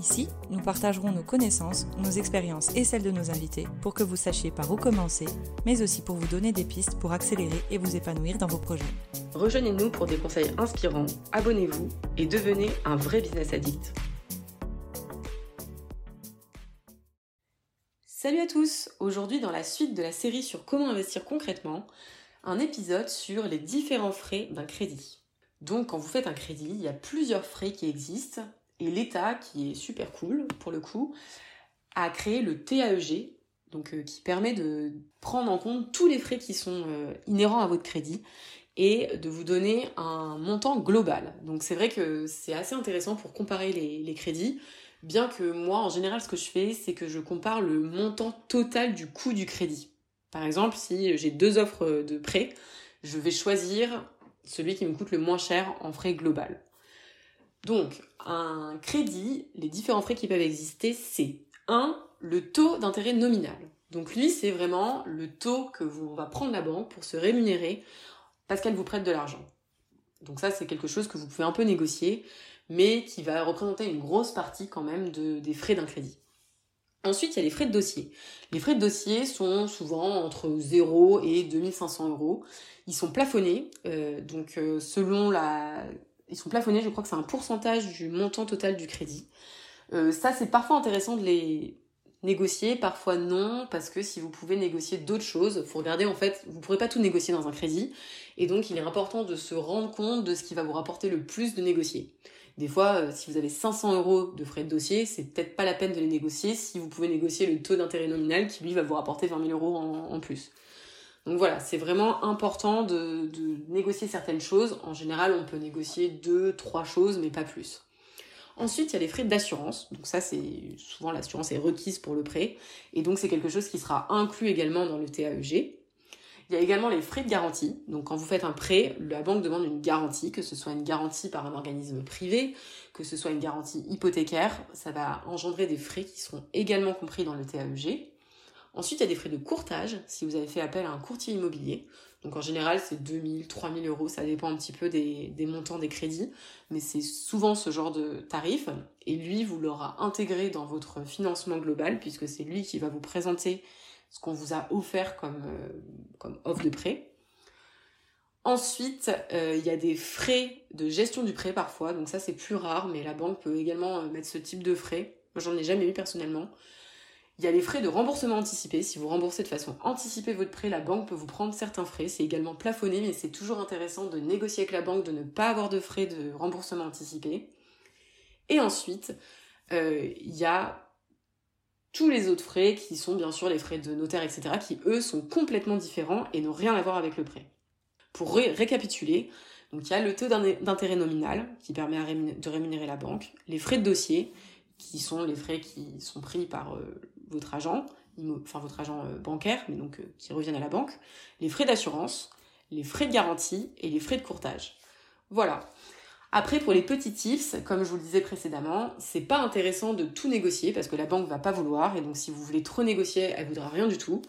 Ici, nous partagerons nos connaissances, nos expériences et celles de nos invités pour que vous sachiez par où commencer, mais aussi pour vous donner des pistes pour accélérer et vous épanouir dans vos projets. Rejoignez-nous pour des conseils inspirants, abonnez-vous et devenez un vrai business addict. Salut à tous Aujourd'hui dans la suite de la série sur comment investir concrètement, un épisode sur les différents frais d'un crédit. Donc quand vous faites un crédit, il y a plusieurs frais qui existent et l'État, qui est super cool pour le coup, a créé le TAEG, donc euh, qui permet de prendre en compte tous les frais qui sont euh, inhérents à votre crédit et de vous donner un montant global. Donc c'est vrai que c'est assez intéressant pour comparer les, crédits, bien que moi en général ce que je fais c'est que je compare le montant total du coût du crédit. Par exemple si j'ai deux offres de prêt, je vais choisir celui qui me coûte le moins cher en frais global. Donc, un crédit, les différents frais qui peuvent exister, c'est 1. Le taux d'intérêt nominal. Donc lui, c'est vraiment le taux que vous va prendre la banque pour se rémunérer parce qu'elle vous prête de l'argent. Donc ça, c'est quelque chose que vous pouvez un peu négocier, mais qui va représenter une grosse partie quand même des frais d'un crédit. Ensuite, il y a les frais de dossier. Les frais de dossier sont souvent entre 0 et 2500 euros. Ils sont plafonnés, euh, donc euh, selon la, ils sont plafonnés, je crois que c'est un pourcentage du montant total du crédit. Euh, ça, c'est parfois intéressant de les négocier, parfois non, parce que si vous pouvez négocier d'autres choses, faut regarder en fait, vous pourrez pas tout négocier dans un crédit, et donc il est important de se rendre compte de ce qui va vous rapporter le plus de négocier. Des fois, euh, si vous avez 500 euros de frais de dossier, c'est peut-être pas la peine de les négocier si vous pouvez négocier le taux d'intérêt nominal qui lui va vous rapporter 20 000 euros en plus. Donc voilà, c'est vraiment important de, négocier certaines choses. En général, on peut négocier deux, trois choses, mais pas plus. Ensuite, il y a les frais d'assurance. Donc ça, c'est souvent l'assurance est requise pour le prêt. Et donc c'est quelque chose qui sera inclus également dans le TAEG. Il y a également les frais de garantie. Donc quand vous faites un prêt, la banque demande une garantie, que ce soit une garantie par un organisme privé, que ce soit une garantie hypothécaire. Ça va engendrer des frais qui seront également compris dans le TAEG. Ensuite, il y a des frais de courtage si vous avez fait appel à un courtier immobilier. Donc en général, c'est 2000, 3000 euros, ça dépend un petit peu des, montants des crédits, mais c'est souvent ce genre de tarif. Et lui, vous l'aura intégré dans votre financement global, puisque c'est lui qui va vous présenter ce qu'on vous a offert comme, euh, offre de prêt. Ensuite, euh, il y a des frais de gestion du prêt parfois, donc ça c'est plus rare, mais la banque peut également euh, mettre ce type de frais. Moi j'en ai jamais eu personnellement. Il y a les frais de remboursement anticipé. Si vous remboursez de façon anticipée votre prêt, la banque peut vous prendre certains frais. C'est également plafonné, mais c'est toujours intéressant de négocier avec la banque de ne pas avoir de frais de remboursement anticipé. Et ensuite, euh, il y a tous les autres frais qui sont bien sûr les frais de notaire, etc., qui eux sont complètement différents et n'ont rien à voir avec le prêt. Pour récapituler, donc il y a le taux d'intérêt nominal qui permet de rémunérer la banque, les frais de dossier qui sont les frais qui sont pris par euh, votre agent, enfin votre agent euh, bancaire, mais donc euh, qui reviennent à la banque, les frais d'assurance, les frais de garantie et les frais de courtage. Voilà. Après, pour les petits tips, comme je vous le disais précédemment, c'est pas intéressant de tout négocier parce que la banque va pas vouloir et donc si vous voulez trop négocier, elle voudra rien du tout.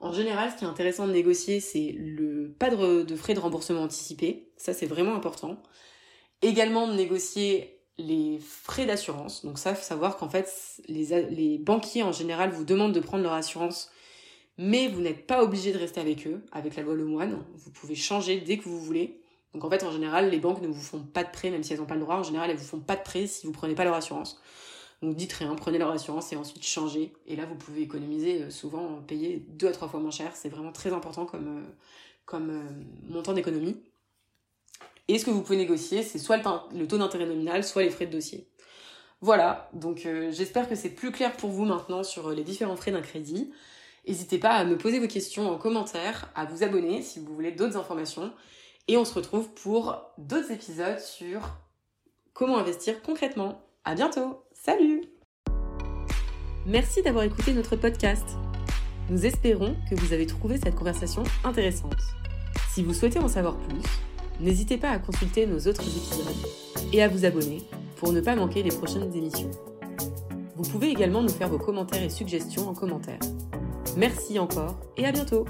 En général, ce qui est intéressant de négocier, c'est le pas de, frais de remboursement anticipé. Ça, c'est vraiment important. Également de négocier les frais d'assurance. Donc ça, faut savoir qu'en fait, les, banquiers en général vous demandent de prendre leur assurance, mais vous n'êtes pas obligé de rester avec eux, avec la loi Lemoine. Vous pouvez changer dès que vous voulez. Donc en fait, en général, les banques ne vous font pas de prêt, même si elles n'ont pas le droit. En général, elles vous font pas de prêt si vous prenez pas leur assurance. Donc dites rien, prenez leur assurance et ensuite changez. Et là, vous pouvez économiser euh, souvent, payer deux à trois fois moins cher. C'est vraiment très important comme, euh, euh, montant d'économie. Et ce que vous pouvez négocier, c'est soit le, taux d'intérêt nominal, soit les frais de dossier. Voilà, donc euh, j'espère que c'est plus clair pour vous maintenant sur euh, les différents frais d'un crédit. N'hésitez pas à me poser vos questions en commentaire, à vous abonner si vous voulez d'autres informations. Et on se retrouve pour d'autres épisodes sur comment investir concrètement. À bientôt. Salut! Merci d'avoir écouté notre podcast. Nous espérons que vous avez trouvé cette conversation intéressante. Si vous souhaitez en savoir plus, n'hésitez pas à consulter nos autres épisodes et à vous abonner pour ne pas manquer les prochaines émissions. Vous pouvez également nous faire vos commentaires et suggestions en commentaire. Merci encore et à bientôt